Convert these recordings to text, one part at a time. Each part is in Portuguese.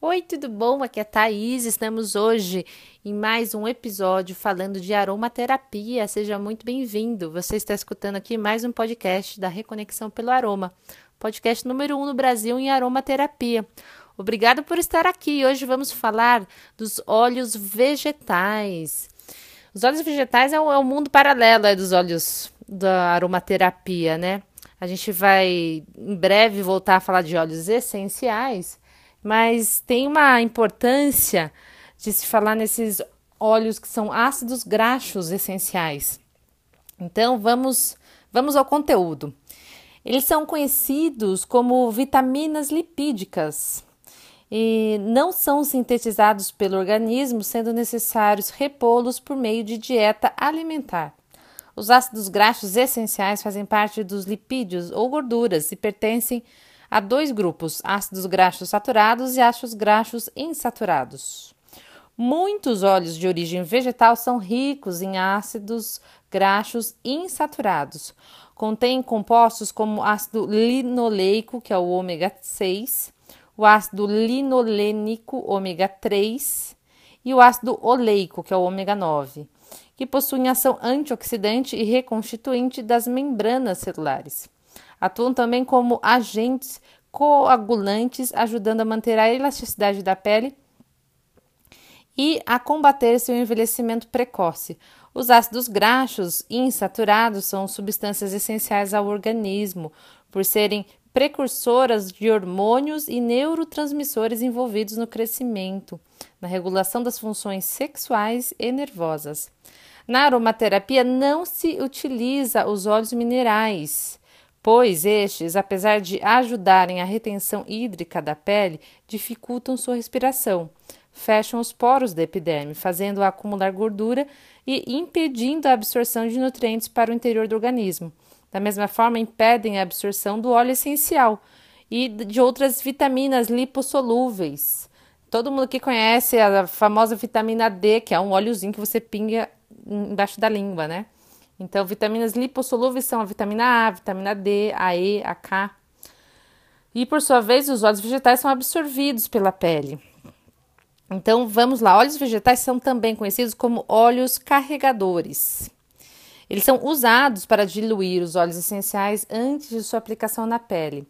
Oi, tudo bom? Aqui é a Thaís. Estamos hoje em mais um episódio falando de aromaterapia. Seja muito bem-vindo. Você está escutando aqui mais um podcast da Reconexão pelo Aroma, podcast número um no Brasil em aromaterapia. Obrigado por estar aqui. Hoje vamos falar dos óleos vegetais. Os óleos vegetais é o, é o mundo paralelo é, dos óleos da aromaterapia, né? A gente vai em breve voltar a falar de óleos essenciais mas tem uma importância de se falar nesses óleos que são ácidos graxos essenciais. Então vamos vamos ao conteúdo. Eles são conhecidos como vitaminas lipídicas e não são sintetizados pelo organismo, sendo necessários repô-los por meio de dieta alimentar. Os ácidos graxos essenciais fazem parte dos lipídios ou gorduras e pertencem Há dois grupos, ácidos graxos saturados e ácidos graxos insaturados. Muitos óleos de origem vegetal são ricos em ácidos graxos insaturados. Contém compostos como ácido linoleico, que é o ômega 6, o ácido linolênico ômega 3 e o ácido oleico, que é o ômega 9, que possuem ação antioxidante e reconstituinte das membranas celulares. Atuam também como agentes coagulantes, ajudando a manter a elasticidade da pele e a combater seu envelhecimento precoce. Os ácidos graxos insaturados são substâncias essenciais ao organismo, por serem precursoras de hormônios e neurotransmissores envolvidos no crescimento, na regulação das funções sexuais e nervosas. Na aromaterapia não se utiliza os óleos minerais pois estes, apesar de ajudarem a retenção hídrica da pele, dificultam sua respiração, fecham os poros da epiderme, fazendo-a acumular gordura e impedindo a absorção de nutrientes para o interior do organismo. Da mesma forma, impedem a absorção do óleo essencial e de outras vitaminas lipossolúveis. Todo mundo que conhece a famosa vitamina D, que é um óleozinho que você pinga embaixo da língua, né? Então, vitaminas lipossolúveis são a vitamina A, a vitamina D, a E, a K. E por sua vez, os óleos vegetais são absorvidos pela pele. Então, vamos lá. Óleos vegetais são também conhecidos como óleos carregadores. Eles são usados para diluir os óleos essenciais antes de sua aplicação na pele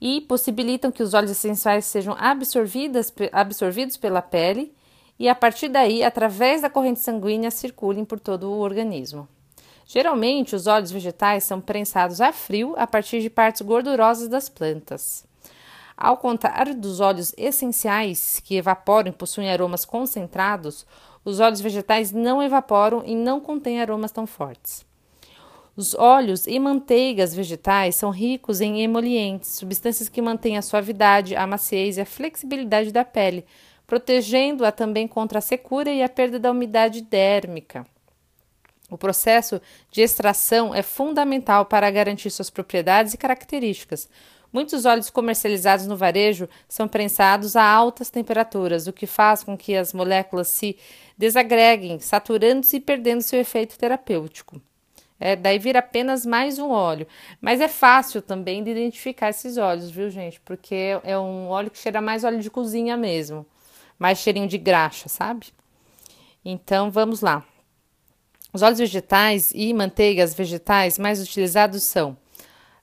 e possibilitam que os óleos essenciais sejam absorvidos pela pele e, a partir daí, através da corrente sanguínea, circulem por todo o organismo. Geralmente, os óleos vegetais são prensados a frio a partir de partes gordurosas das plantas. Ao contrário dos óleos essenciais, que evaporam e possuem aromas concentrados, os óleos vegetais não evaporam e não contêm aromas tão fortes. Os óleos e manteigas vegetais são ricos em emolientes, substâncias que mantêm a suavidade, a maciez e a flexibilidade da pele, protegendo-a também contra a secura e a perda da umidade dérmica. O processo de extração é fundamental para garantir suas propriedades e características. Muitos óleos comercializados no varejo são prensados a altas temperaturas, o que faz com que as moléculas se desagreguem, saturando-se e perdendo seu efeito terapêutico. É, daí vira apenas mais um óleo. Mas é fácil também de identificar esses óleos, viu, gente? Porque é um óleo que cheira mais óleo de cozinha mesmo. Mais cheirinho de graxa, sabe? Então vamos lá. Os óleos vegetais e manteigas vegetais mais utilizados são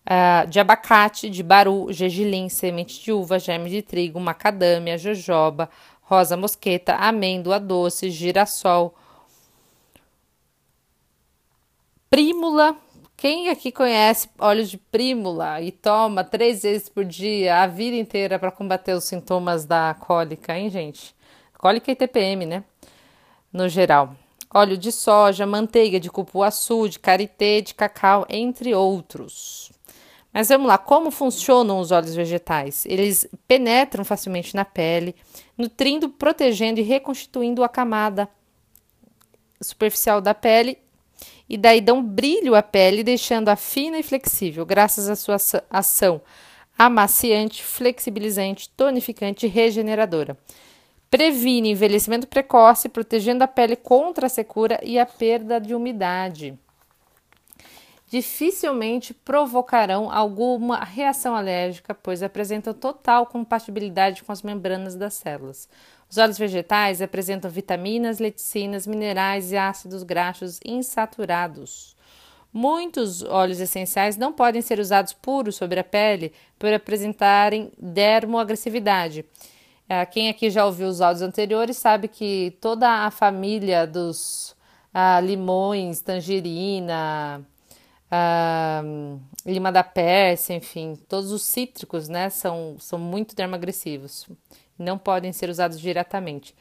uh, de abacate, de baru, gergelim, semente de uva, germe de trigo, macadâmia, jojoba, rosa mosqueta, amêndoa doce, girassol, prímula. Quem aqui conhece óleos de prímula e toma três vezes por dia a vida inteira para combater os sintomas da cólica, hein, gente? Cólica e TPM, né? No geral óleo de soja, manteiga de cupuaçu, de karité, de cacau, entre outros. Mas vamos lá, como funcionam os óleos vegetais? Eles penetram facilmente na pele, nutrindo, protegendo e reconstituindo a camada superficial da pele e daí dão brilho à pele, deixando-a fina e flexível, graças à sua ação amaciante, flexibilizante, tonificante e regeneradora. Previne envelhecimento precoce, protegendo a pele contra a secura e a perda de umidade. dificilmente provocarão alguma reação alérgica, pois apresentam total compatibilidade com as membranas das células. Os óleos vegetais apresentam vitaminas, leticinas, minerais e ácidos graxos insaturados. Muitos óleos essenciais não podem ser usados puros sobre a pele por apresentarem dermoagressividade. Quem aqui já ouviu os áudios anteriores sabe que toda a família dos ah, limões, tangerina, ah, lima da Pérsia, enfim, todos os cítricos, né, são, são muito dermoagressivos, não podem ser usados diretamente.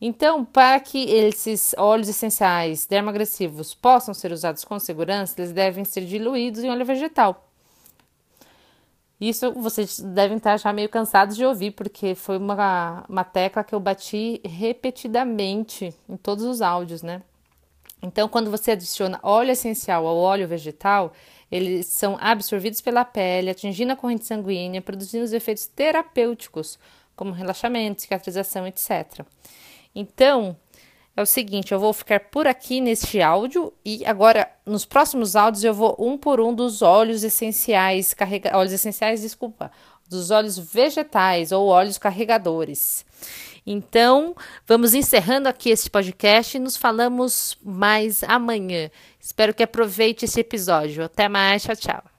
Então, para que esses óleos essenciais dermoagressivos possam ser usados com segurança, eles devem ser diluídos em óleo vegetal. Isso vocês devem estar já meio cansados de ouvir, porque foi uma, uma tecla que eu bati repetidamente em todos os áudios, né? Então, quando você adiciona óleo essencial ao óleo vegetal, eles são absorvidos pela pele, atingindo a corrente sanguínea, produzindo os efeitos terapêuticos, como relaxamento, cicatrização, etc. Então, é o seguinte, eu vou ficar por aqui neste áudio e agora nos próximos áudios eu vou um por um dos óleos essenciais, carrega, óleos essenciais, desculpa, dos óleos vegetais ou óleos carregadores. Então, vamos encerrando aqui esse podcast e nos falamos mais amanhã. Espero que aproveite esse episódio. Até mais, tchau, tchau.